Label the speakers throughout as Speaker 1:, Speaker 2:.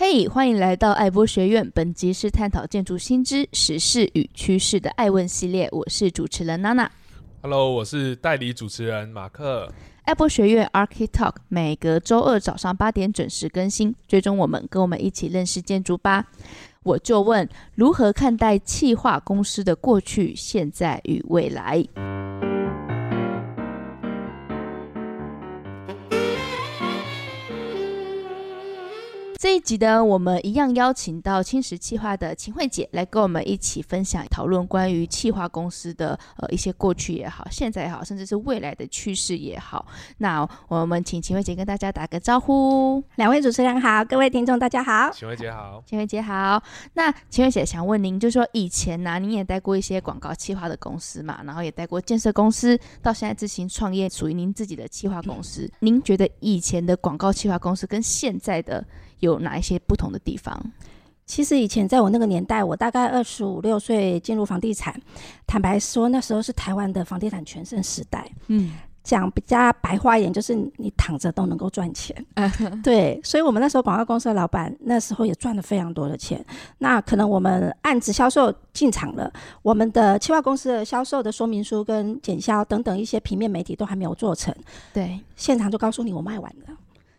Speaker 1: 嘿，hey, 欢迎来到爱波学院。本集是探讨建筑新知、时事与趋势的爱问系列。我是主持人娜娜。
Speaker 2: Hello，我是代理主持人马克。
Speaker 1: 爱波学院 Architalk 每隔周二早上八点准时更新，追踪我们，跟我们一起认识建筑吧。我就问：如何看待气化公司的过去、现在与未来？这一集呢，我们一样邀请到青石企划的秦慧姐来跟我们一起分享讨论关于企划公司的呃一些过去也好，现在也好，甚至是未来的趋势也好。那我们请秦慧姐跟大家打个招呼。
Speaker 3: 两位主持人好，各位听众大家好。
Speaker 2: 秦慧姐好，
Speaker 1: 秦慧姐好。那秦慧姐想问您，就是说以前呢、啊，您也带过一些广告企划的公司嘛，然后也带过建设公司，到现在自行创业，属于您自己的企划公司。您觉得以前的广告企划公司跟现在的有哪一些不同的地方？
Speaker 3: 其实以前在我那个年代，我大概二十五六岁进入房地产，坦白说那时候是台湾的房地产全盛时代。嗯，讲比较白话一点，就是你躺着都能够赚钱。对，所以我们那时候广告公司的老板那时候也赚了非常多的钱。那可能我们案子销售进场了，我们的企划公司的销售的说明书跟简销等等一些平面媒体都还没有做成。对，现场就告诉你我卖完了。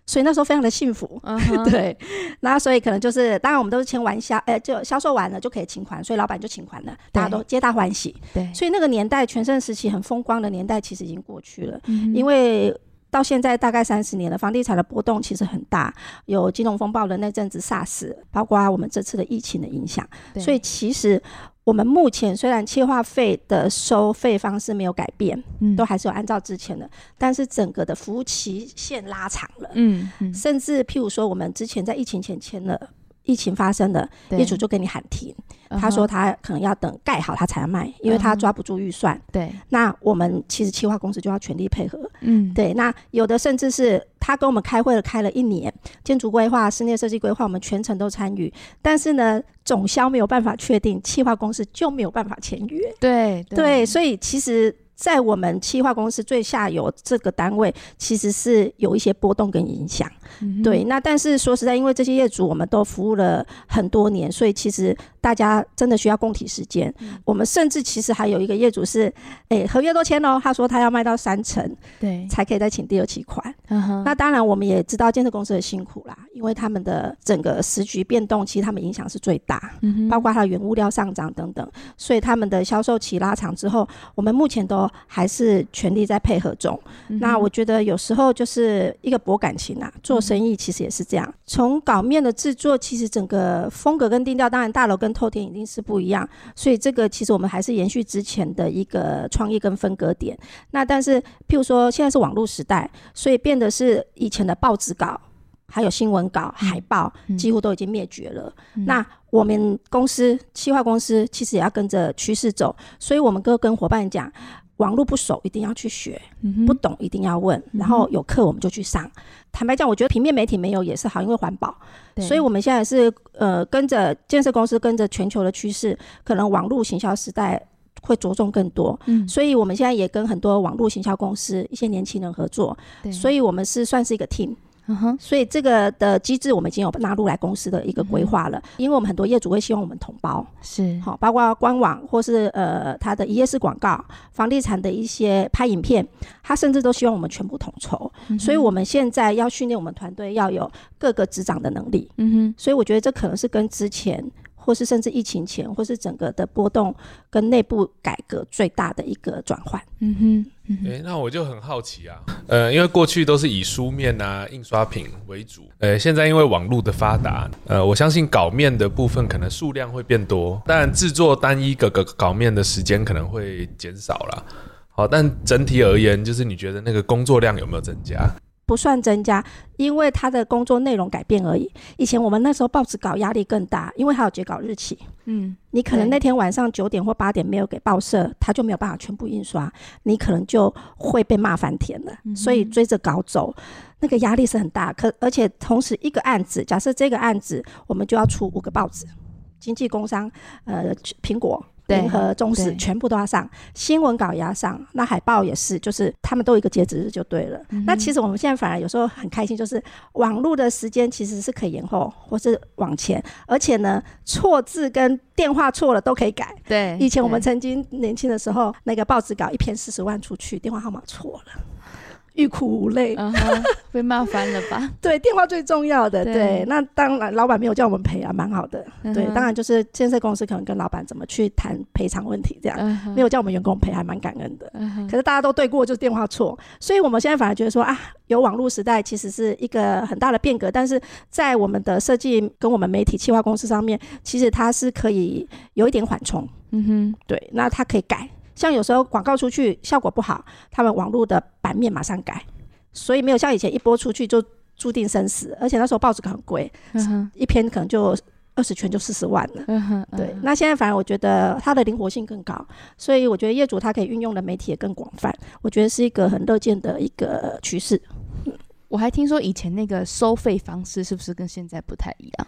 Speaker 3: 所以那时候非常的幸福，uh huh. 对，那所以可能就是，当然我们都是签完销，呃、欸，就销售完了就可以请款，所以老板就请款了，大家都皆大欢喜。对，所以那个年代全盛时期很风光的年代，其实已经过去了，嗯、因为到现在大概三十年了，房地产的波动其实很大，有金融风暴的那阵子 SARS，包括我们这次的疫情的影响，对所以其实。我们目前虽然切划费的收费方式没有改变，嗯，都还是有按照之前的，但是整个的服务期限拉长了，嗯，嗯，甚至譬如说，我们之前在疫情前签了。疫情发生的业主就给你喊停，他说他可能要等盖好他才卖，因为他抓不住预算。对，那我们其实企划公司就要全力配合。嗯，对，那有的甚至是他跟我们开会了，开了一年，建筑规划、室内设计规划，我们全程都参与，但是呢，总销没有办法确定，企划公司就没有办法签约。对对，所以其实。在我们企划公司最下游这个单位，其实是有一些波动跟影响。嗯、对，那但是说实在，因为这些业主我们都服务了很多年，所以其实大家真的需要共体时间。嗯、我们甚至其实还有一个业主是，哎、欸，合约都签了，他说他要卖到三成，对，才可以再请第二期款。嗯、那当然，我们也知道建设公司的辛苦啦，因为他们的整个时局变动，其实他们影响是最大，嗯、包括他的原物料上涨等等，所以他们的销售期拉长之后，我们目前都。还是全力在配合中。嗯、那我觉得有时候就是一个博感情啊，做生意其实也是这样。从、嗯、稿面的制作，其实整个风格跟定调，当然大楼跟透天一定是不一样。所以这个其实我们还是延续之前的一个创意跟分割点。那但是譬如说现在是网络时代，所以变得是以前的报纸稿，还有新闻稿、海报，几乎都已经灭绝了。嗯、那我们公司企划公司其实也要跟着趋势走，所以我们都跟伙伴讲。网络不熟，一定要去学；嗯、不懂，一定要问。然后有课我们就去上。嗯、坦白讲，我觉得平面媒体没有也是好，因为环保。对所以我们现在是呃跟着建设公司，跟着全球的趋势，可能网络行销时代会着重更多。嗯，所以我们现在也跟很多网络行销公司一些年轻人合作。所以我们是算是一个 team。嗯哼，所以这个的机制我们已经有纳入来公司的一个规划了，嗯、因为我们很多业主会希望我们统包，是。好，包括官网或是呃他的一页式广告、房地产的一些拍影片，他甚至都希望我们全部统筹，嗯、所以我们现在要训练我们团队要有各个执掌的能力，嗯哼，所以我觉得这可能是跟之前。或是甚至疫情前，或是整个的波动跟内部改革最大的一个转换。嗯哼，哎、嗯欸，
Speaker 2: 那我就很好奇啊，呃，因为过去都是以书面啊、印刷品为主，呃，现在因为网络的发达，呃，我相信稿面的部分可能数量会变多，但制作单一个个稿面的时间可能会减少了。好，但整体而言，就是你觉得那个工作量有没有增加？
Speaker 3: 不算增加，因为他的工作内容改变而已。以前我们那时候报纸稿压力更大，因为还有截稿日期。嗯，你可能那天晚上九点或八点没有给报社，他就没有办法全部印刷，你可能就会被骂翻天了。嗯、所以追着稿走，那个压力是很大。可而且同时一个案子，假设这个案子我们就要出五个报纸，经济工商，呃，苹果。联合中时全部都要上，新闻稿也要上，那海报也是，就是他们都有一个截止日就对了。嗯、那其实我们现在反而有时候很开心，就是网络的时间其实是可以延后或是往前，而且呢，错字跟电话错了都可以改。
Speaker 1: 对，
Speaker 3: 以前我们曾经年轻的时候，那个报纸稿一篇四十万出去，电话号码错了。欲哭无泪，uh -huh,
Speaker 1: 被骂翻了吧？
Speaker 3: 对，电话最重要的。对，对那当然老板没有叫我们赔啊，蛮好的。Uh -huh. 对，当然就是建设公司可能跟老板怎么去谈赔偿问题，这样、uh -huh. 没有叫我们员工赔，还蛮感恩的。Uh. 可是大家都对过，就是电话错，所以我们现在反而觉得说啊，有网络时代其实是一个很大的变革，但是在我们的设计跟我们媒体企划公司上面，其实它是可以有一点缓冲。嗯哼，对，那它可以改。像有时候广告出去效果不好，他们网络的版面马上改，所以没有像以前一播出去就注定生死。而且那时候报纸很贵，嗯，一篇可能就二十圈就四十万了，嗯。对，那现在反而我觉得它的灵活性更高，所以我觉得业主他可以运用的媒体也更广泛，我觉得是一个很乐见的一个趋势。
Speaker 1: 我还听说以前那个收费方式是不是跟现在不太一样？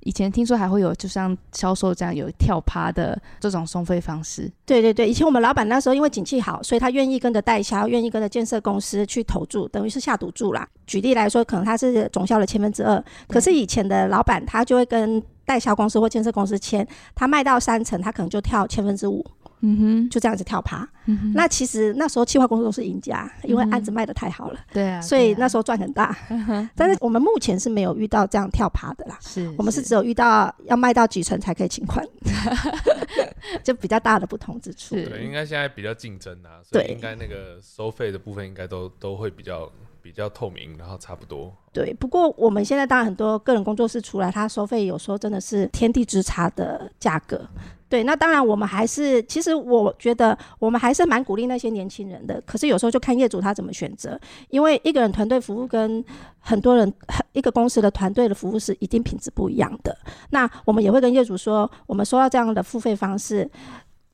Speaker 1: 以前听说还会有，就像销售这样有跳趴的这种收费方式。
Speaker 3: 对对对，以前我们老板那时候因为景气好，所以他愿意跟着代销，愿意跟着建设公司去投注，等于是下赌注啦。举例来说，可能他是总销了千分之二，可是以前的老板他就会跟代销公司或建设公司签，他卖到三成，他可能就跳千分之五。嗯哼，就这样子跳趴。嗯哼，那其实那时候企划公司都是赢家，因为案子卖的太好了。对啊，所以那时候赚很大。嗯。但是我们目前是没有遇到这样跳趴的啦。是，我们是只有遇到要卖到几成才可以请款，就比较大的不同之处。
Speaker 2: 对，应该现在比较竞争啊，所以应该那个收费的部分应该都都会比较比较透明，然后差不多。
Speaker 3: 对，不过我们现在当然很多个人工作室出来，他收费有时候真的是天地之差的价格。对，那当然我们还是，其实我觉得我们还是蛮鼓励那些年轻人的。可是有时候就看业主他怎么选择，因为一个人团队服务跟很多人一个公司的团队的服务是一定品质不一样的。那我们也会跟业主说，我们收到这样的付费方式。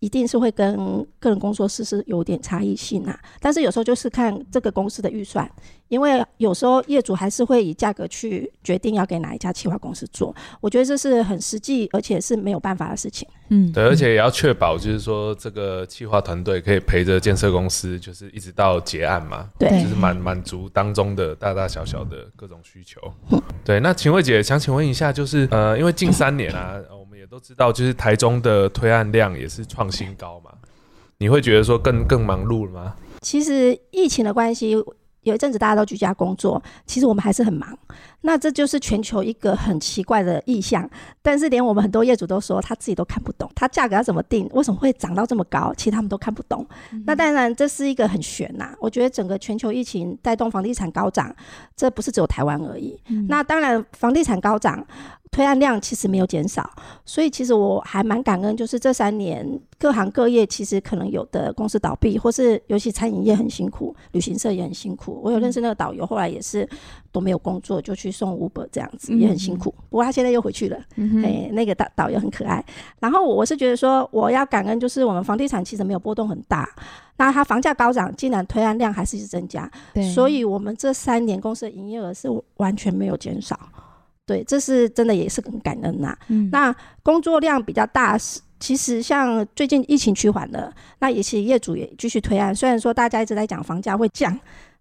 Speaker 3: 一定是会跟个人工作室是有点差异性啊，但是有时候就是看这个公司的预算，因为有时候业主还是会以价格去决定要给哪一家企划公司做，我觉得这是很实际，而且是没有办法的事情。
Speaker 2: 嗯，对，而且也要确保就是说这个企划团队可以陪着建设公司，就是一直到结案嘛，对，就是满满足当中的大大小小的各种需求。对，那请慧姐想请问一下，就是呃，因为近三年啊。都知道，就是台中的推案量也是创新高嘛？你会觉得说更更忙碌了吗？
Speaker 3: 其实疫情的关系，有一阵子大家都居家工作，其实我们还是很忙。那这就是全球一个很奇怪的意向，但是连我们很多业主都说他自己都看不懂，他价格要怎么定，为什么会涨到这么高？其实他们都看不懂。嗯、那当然这是一个很悬呐、啊。我觉得整个全球疫情带动房地产高涨，这不是只有台湾而已、嗯。那当然房地产高涨。推案量其实没有减少，所以其实我还蛮感恩，就是这三年各行各业其实可能有的公司倒闭，或是尤其餐饮业很辛苦，旅行社也很辛苦。我有认识那个导游，后来也是都没有工作，就去送 Uber 这样子，也很辛苦。不过他现在又回去了，哎，那个导导游很可爱。然后我是觉得说，我要感恩，就是我们房地产其实没有波动很大，那它房价高涨，竟然推案量还是一直增加，所以我们这三年公司的营业额是完全没有减少。对，这是真的，也是很感恩呐、啊嗯。那工作量比较大，是其实像最近疫情趋缓了，那也是业主也继续推案。虽然说大家一直在讲房价会降。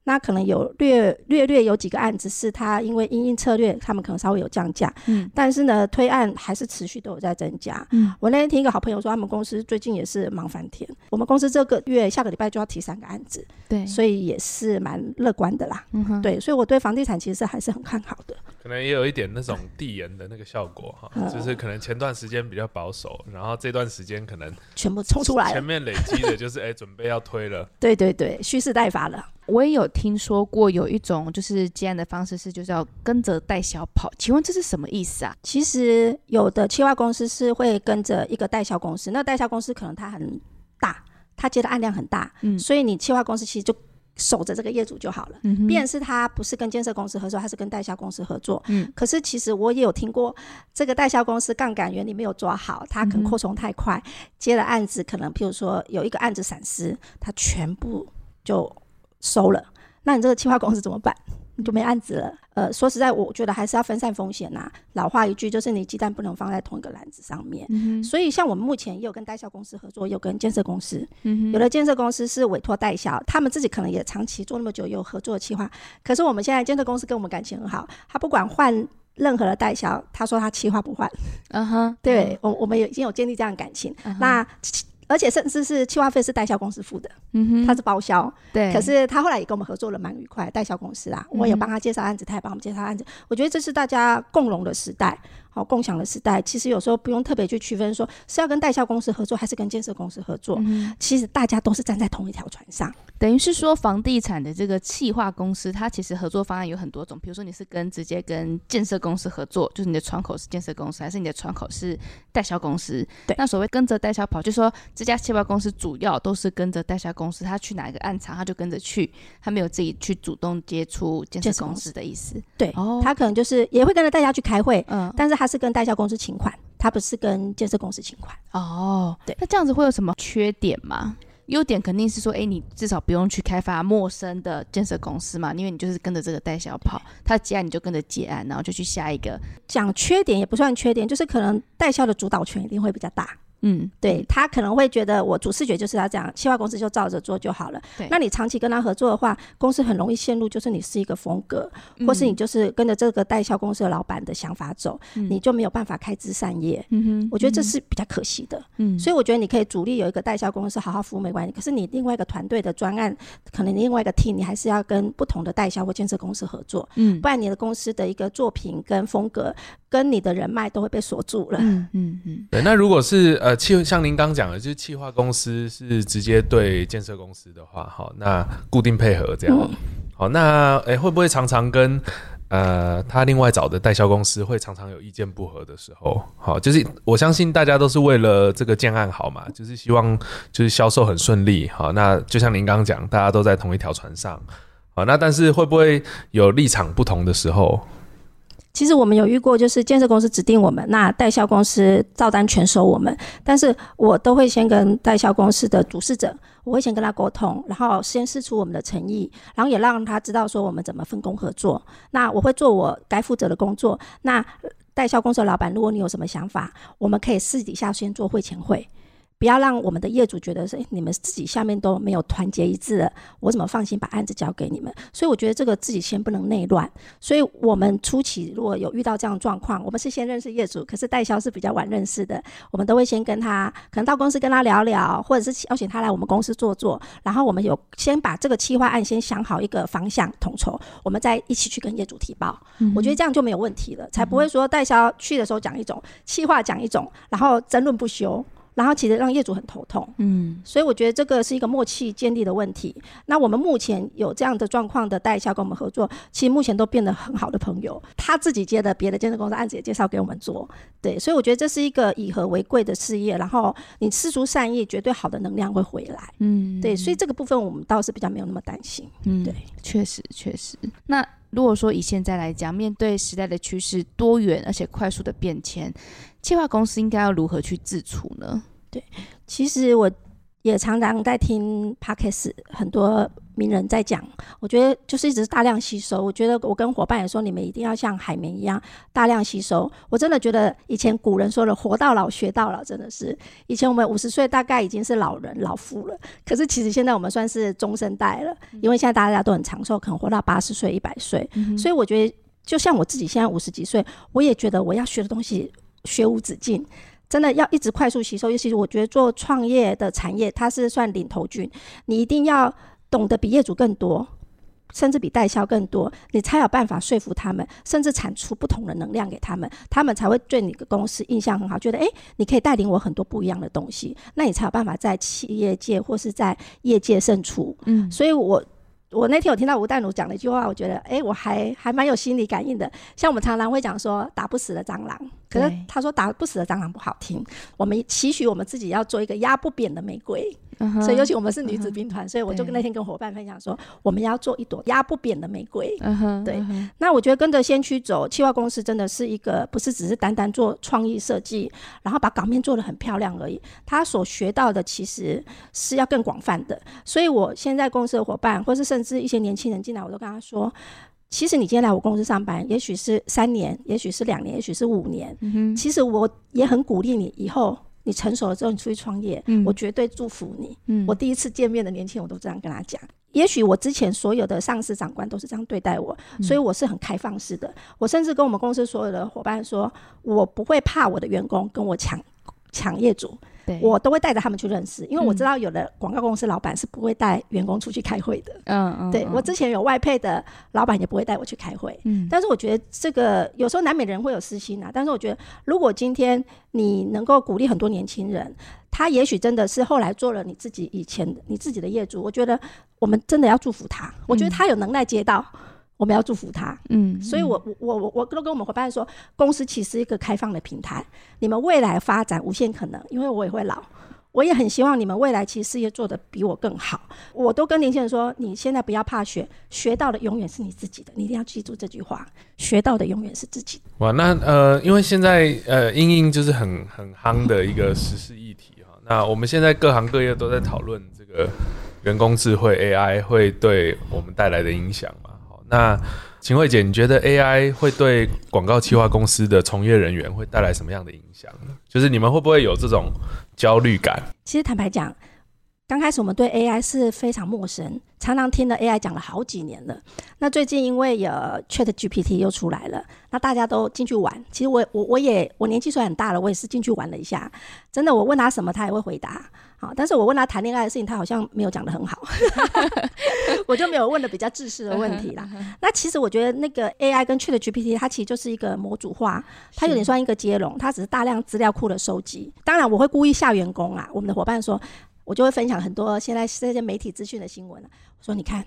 Speaker 3: 那可能有略略略有几个案子是他因为因应策略，他们可能稍微有降价，嗯，但是呢，推案还是持续都有在增加。嗯，我那天听一个好朋友说，他们公司最近也是忙翻天。我们公司这个月下个礼拜就要提三个案子，对，所以也是蛮乐观的啦。嗯哼，对，所以我对房地产其实还是很看好的。
Speaker 2: 可能也有一点那种递延的那个效果哈，就是可能前段时间比较保守，然后这段时间可能
Speaker 3: 全部冲出来，
Speaker 2: 前面累积的就是哎、欸，准备要推了。
Speaker 3: 对对对，蓄势待发了。
Speaker 1: 我也有听说过有一种就是接案的方式是就是要跟着代销跑，请问这是什么意思啊？
Speaker 3: 其实有的企划公司是会跟着一个代销公司，那代销公司可能它很大，它接的案量很大，嗯，所以你企划公司其实就守着这个业主就好了。嗯，便是他不是跟建设公司合作，他是跟代销公司合作。嗯，可是其实我也有听过这个代销公司杠杆原理没有抓好，他可能扩充太快，接了案子可能譬如说有一个案子闪失，他全部就。收了，那你这个企划公司怎么办？你就没案子了。呃，说实在，我觉得还是要分散风险呐。老话一句，就是你鸡蛋不能放在同一个篮子上面。嗯、所以，像我们目前也有跟代销公司合作，也有跟建设公司。嗯、有的建设公司是委托代销，他们自己可能也长期做那么久，有合作的计划。可是我们现在建设公司跟我们感情很好，他不管换任何的代销，他说他计划不换。嗯哼，对我，我们也已经有建立这样的感情。嗯、那。而且甚至是企划费是代销公司付的，嗯哼，他是包销，对。可是他后来也跟我们合作了蛮愉快，代销公司啊，我也帮他介绍案子，他也帮我们介绍案子。我觉得这是大家共荣的时代。好，共享的时代，其实有时候不用特别去区分，说是要跟代销公司合作，还是跟建设公司合作。嗯、其实大家都是站在同一条船上。
Speaker 1: 等于是说，房地产的这个企划公司，它其实合作方案有很多种。比如说，你是跟直接跟建设公司合作，就是你的窗口是建设公司，还是你的窗口是代销公司？对。那所谓跟着代销跑，就是说这家企划公司主要都是跟着代销公司，他去哪一个暗场，他就跟着去，他没有自己去主动接触建设公司的意思。
Speaker 3: 对。哦。他可能就是也会跟着大家去开会，嗯，但是他。他是跟代销公司请款，他不是跟建设公司请款。哦，对，那这样子会有什么缺点吗？优点肯定是说，哎、欸，你至少不用去开发陌生的建设公司嘛，因为你就是跟着这个代销跑，他接案你就跟着接案，然后就去下一个。讲缺点也不算缺点，就是可能代销的主导权一定会比较大。嗯，对，他可能会觉得我主视觉就是要这样，企划公司就照着做就好了。对，那你长期跟他合作的话，公司很容易陷入就是你是一个风格，嗯、或是你就是跟着这个代销公司的老板的想法走，嗯、你就没有办法开枝散叶。嗯哼，我觉得这是比较可惜的。嗯，所以我觉得你可以主力有一个代销公司好好服务没关系，可是你另外一个团队的专案，可能另外一个 team，你还是要跟不同的代销或建设公司合作。嗯，不然你的公司的一个作品跟风格跟你的人脉都会被锁住了。嗯嗯嗯。对，
Speaker 2: 那如果是呃气，像您刚讲的，就是气化公司是直接对建设公司的话，好，那固定配合这样，嗯、好，那哎、欸，会不会常常跟呃他另外找的代销公司会常常有意见不合的时候？好，就是我相信大家都是为了这个建案好嘛，就是希望就是销售很顺利，好，那就像您刚刚讲，大家都在同一条船上，好，那但是会不会有立场不同的时候？
Speaker 3: 其实我们有遇过，就是建设公司指定我们，那代销公司照单全收我们。但是我都会先跟代销公司的主事者，我会先跟他沟通，然后先试出我们的诚意，然后也让他知道说我们怎么分工合作。那我会做我该负责的工作。那代销公司的老板，如果你有什么想法，我们可以私底下先做会前会。不要让我们的业主觉得是，欸，你们自己下面都没有团结一致了，我怎么放心把案子交给你们？所以我觉得这个自己先不能内乱。所以我们初期如果有遇到这样状况，我们是先认识业主，可是代销是比较晚认识的，我们都会先跟他，可能到公司跟他聊聊，或者是邀请他来我们公司坐坐，然后我们有先把这个企划案先想好一个方向统筹，我们再一起去跟业主提报。嗯、我觉得这样就没有问题了，才不会说代销去的时候讲一种，企划讲一种，然后争论不休。然后其实让业主很头痛，嗯，所以我觉得这个是一个默契建立的问题。那我们目前有这样的状况的代销跟我们合作，其实目前都变得很好的朋友。他自己接的别的建设公司案子也介绍给我们做，对，所以我觉得这是一个以和为贵的事业。然后你施出善意，绝对好的能量会回来，嗯，对，所以这个部分我们倒是比较没有那么担心，嗯，对，
Speaker 1: 确实确实。那如果说以现在来讲，面对时代的趋势多元而且快速的变迁。企划公司应该要如何去自处呢？
Speaker 3: 对，其实我也常常在听 Podcast，很多名人在讲，我觉得就是一直大量吸收。我觉得我跟伙伴也说，你们一定要像海绵一样大量吸收。我真的觉得以前古人说的“活到老，学到老”，真的是以前我们五十岁大概已经是老人老妇了，可是其实现在我们算是中生代了，因为现在大家都很长寿，可能活到八十岁、一百岁。所以我觉得，就像我自己现在五十几岁，我也觉得我要学的东西。学无止境，真的要一直快速吸收。尤其是我觉得做创业的产业，它是算领头军，你一定要懂得比业主更多，甚至比代销更多，你才有办法说服他们，甚至产出不同的能量给他们，他们才会对你的公司印象很好，觉得诶，你可以带领我很多不一样的东西，那你才有办法在企业界或是在业界胜出。嗯，所以我。我那天有听到吴淡如讲了一句话，我觉得，哎、欸，我还还蛮有心理感应的。像我们常常会讲说，打不死的蟑螂。可是他说打不死的蟑螂不好听，我们期许我们自己要做一个压不扁的玫瑰。所以尤其我们是女子兵团，所以我就跟那天跟伙伴分享说，我们要做一朵压不扁的玫瑰。对。那我觉得跟着先驱走，企划公司真的是一个不是只是单单做创意设计，然后把港面做得很漂亮而已。他所学到的其实是要更广泛的。所以我现在公司的伙伴，或是甚至一些年轻人进来，我都跟他说。其实你今天来我公司上班，也许是三年，也许是两年，也许是五年。嗯，其实我也很鼓励你，以后你成熟了之后，你出去创业，嗯，我绝对祝福你。嗯，我第一次见面的年轻人，我都这样跟他讲。也许我之前所有的上司长官都是这样对待我，所以我是很开放式的。我甚至跟我们公司所有的伙伴说，我不会怕我的员工跟我抢抢业主。对我都会带着他们去认识，因为我知道有的广告公司老板是不会带员工出去开会的。嗯嗯，对我之前有外配的老板也不会带我去开会。嗯，但是我觉得这个有时候难免人会有私心啊。但是我觉得，如果今天你能够鼓励很多年轻人，他也许真的是后来做了你自己以前你自己的业主，我觉得我们真的要祝福他。我觉得他有能耐接到。我们要祝福他，嗯，所以我我我我都跟我们伙伴说，公司其实是一个开放的平台，你们未来发展无限可能，因为我也会老，我也很希望你们未来其实事业做得比我更好。我都跟年轻人说，你现在不要怕学，学到的永远是你自己的，你一定要记住这句话，学到的永远是自己的。
Speaker 2: 哇，那呃，因为现在呃，英英就是很很夯的一个时事议题哈，那我们现在各行各业都在讨论这个人工智慧 AI 会对我们带来的影响。那秦慧姐，你觉得 AI 会对广告企划公司的从业人员会带来什么样的影响呢？就是你们会不会有这种焦虑感？
Speaker 3: 其实坦白讲，刚开始我们对 AI 是非常陌生，常常听的 AI 讲了好几年了。那最近因为有 ChatGPT 又出来了，那大家都进去玩。其实我我我也我年纪虽然很大了，我也是进去玩了一下。真的，我问他什么，他也会回答。好，但是我问他谈恋爱的事情，他好像没有讲得很好，我就没有问的比较制式的问题啦。那其实我觉得那个 AI 跟 ChatGPT，它其实就是一个模组化，它有点算一个接龙，它只是大量资料库的收集。当然，我会故意吓员工啊。我们的伙伴说，我就会分享很多现在这些媒体资讯的新闻。我说，你看，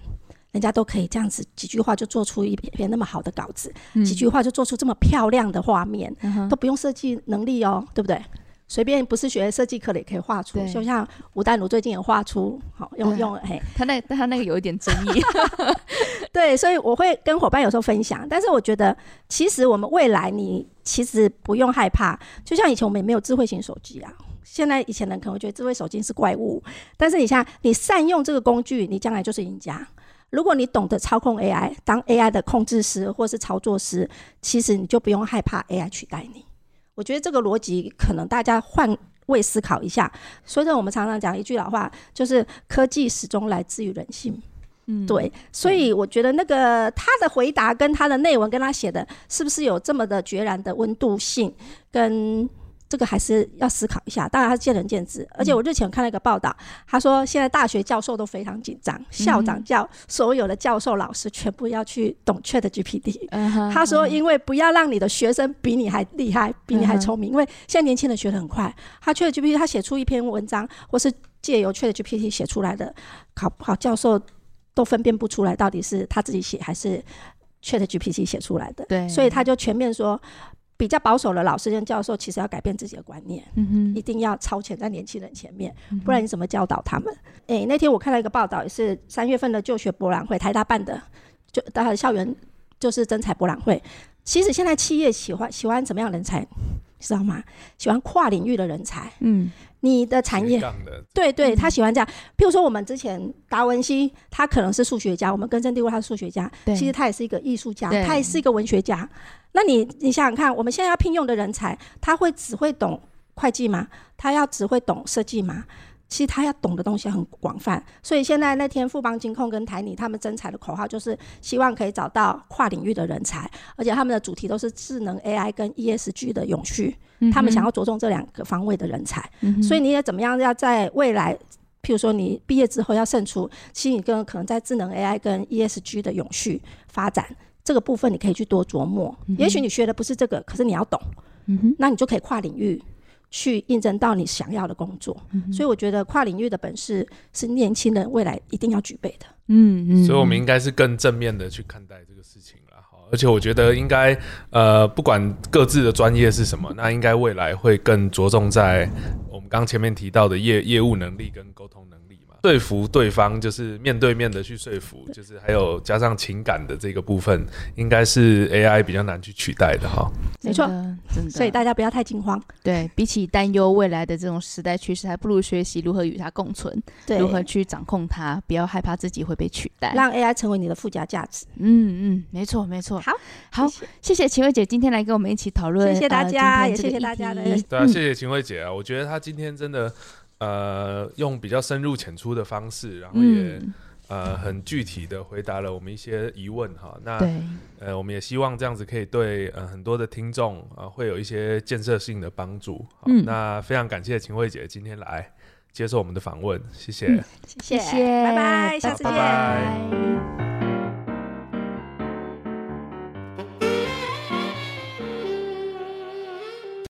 Speaker 3: 人家都可以这样子几句话就做出一篇那么好的稿子，几句话就做出这么漂亮的画面，都不用设计能力哦，对不对？随便不是学设计课的也可以画出，就像吴丹如最近也画出，好用用嘿，
Speaker 1: 他那他那个有一点争议，
Speaker 3: 对，所以我会跟伙伴有时候分享，但是我觉得其实我们未来你其实不用害怕，就像以前我们也没有智慧型手机啊，现在以前人可能会觉得智慧手机是怪物，但是你像你善用这个工具，你将来就是赢家。如果你懂得操控 AI，当 AI 的控制师或是操作师，其实你就不用害怕 AI 取代你。我觉得这个逻辑可能大家换位思考一下。所以说，我们常常讲一句老话，就是科技始终来自于人性。嗯，对。所以我觉得那个他的回答跟他的内文跟他写的，是不是有这么的决然的温度性跟？这个还是要思考一下，当然他见仁见智。而且我日前看了一个报道，他说现在大学教授都非常紧张，校长叫所有的教授老师全部要去懂 ChatGPT。他说，因为不要让你的学生比你还厉害，比你还聪明，因为现在年轻人学得很快。他 ChatGPT 他写出一篇文章，或是借由 ChatGPT 写出来的，考不好教授都分辨不出来到底是他自己写还是 ChatGPT 写出来的。对，所以他就全面说。比较保守的老师跟教授，其实要改变自己的观念，一定要超前在年轻人前面，嗯、不然你怎么教导他们？诶、欸，那天我看到一个报道，也是三月份的就学博览会，台大办的，就大家的校园就是征才博览会。其实现在企业喜欢喜欢怎么样的人才，你知道吗？喜欢跨领域的人才。嗯。你的产业，对对，他喜欢这样。譬如说，我们之前达文西，他可能是数学家，我们根深蒂固他是数学家，其实他也是一个艺术家，他也是一个文学家。那你你想想看，我们现在要聘用的人才，他会只会懂会计吗？他要只会懂设计吗？其实他要懂的东西很广泛，所以现在那天富邦金控跟台泥他们征才的口号就是希望可以找到跨领域的人才，而且他们的主题都是智能 AI 跟 ESG 的永续，嗯、他们想要着重这两个方位的人才。嗯、所以你也怎么样要在未来，譬如说你毕业之后要胜出，其实你更可能在智能 AI 跟 ESG 的永续发展这个部分，你可以去多琢磨。嗯、也许你学的不是这个，可是你要懂，嗯、那你就可以跨领域。去应征到你想要的工作，嗯、所以我觉得跨领域的本事是年轻人未来一定要具备的。
Speaker 2: 嗯嗯，所以我们应该是更正面的去看待这个事情了。好，而且我觉得应该呃，不管各自的专业是什么，那应该未来会更着重在我们刚前面提到的业业务能力跟沟通能力嘛。说服对方，就是面对面的去说服，就是还有加上情感的这个部分，应该是 AI 比较难去取代的哈。
Speaker 3: 没错，真的，所以大家不要太惊慌。
Speaker 1: 对，比起担忧未来的这种时代趋势，还不如学习如何与它共存，对，如何去掌控它，不要害怕自己会被取代，
Speaker 3: 让 AI 成为你的附加价值。
Speaker 1: 嗯嗯，没错没错。好，好，谢谢，谢谢秦慧姐今天来跟我们一起讨论，
Speaker 3: 谢谢大家，呃、也谢谢大家的。对
Speaker 2: 啊，谢谢秦慧姐啊，我觉得她今天真的。呃，用比较深入浅出的方式，然后也、嗯、呃很具体的回答了我们一些疑问哈。那呃，我们也希望这样子可以对呃很多的听众啊、呃、会有一些建设性的帮助。嗯，那非常感谢秦慧姐今天来接受我们的访问，谢谢，
Speaker 3: 嗯、谢谢，拜拜，下次见。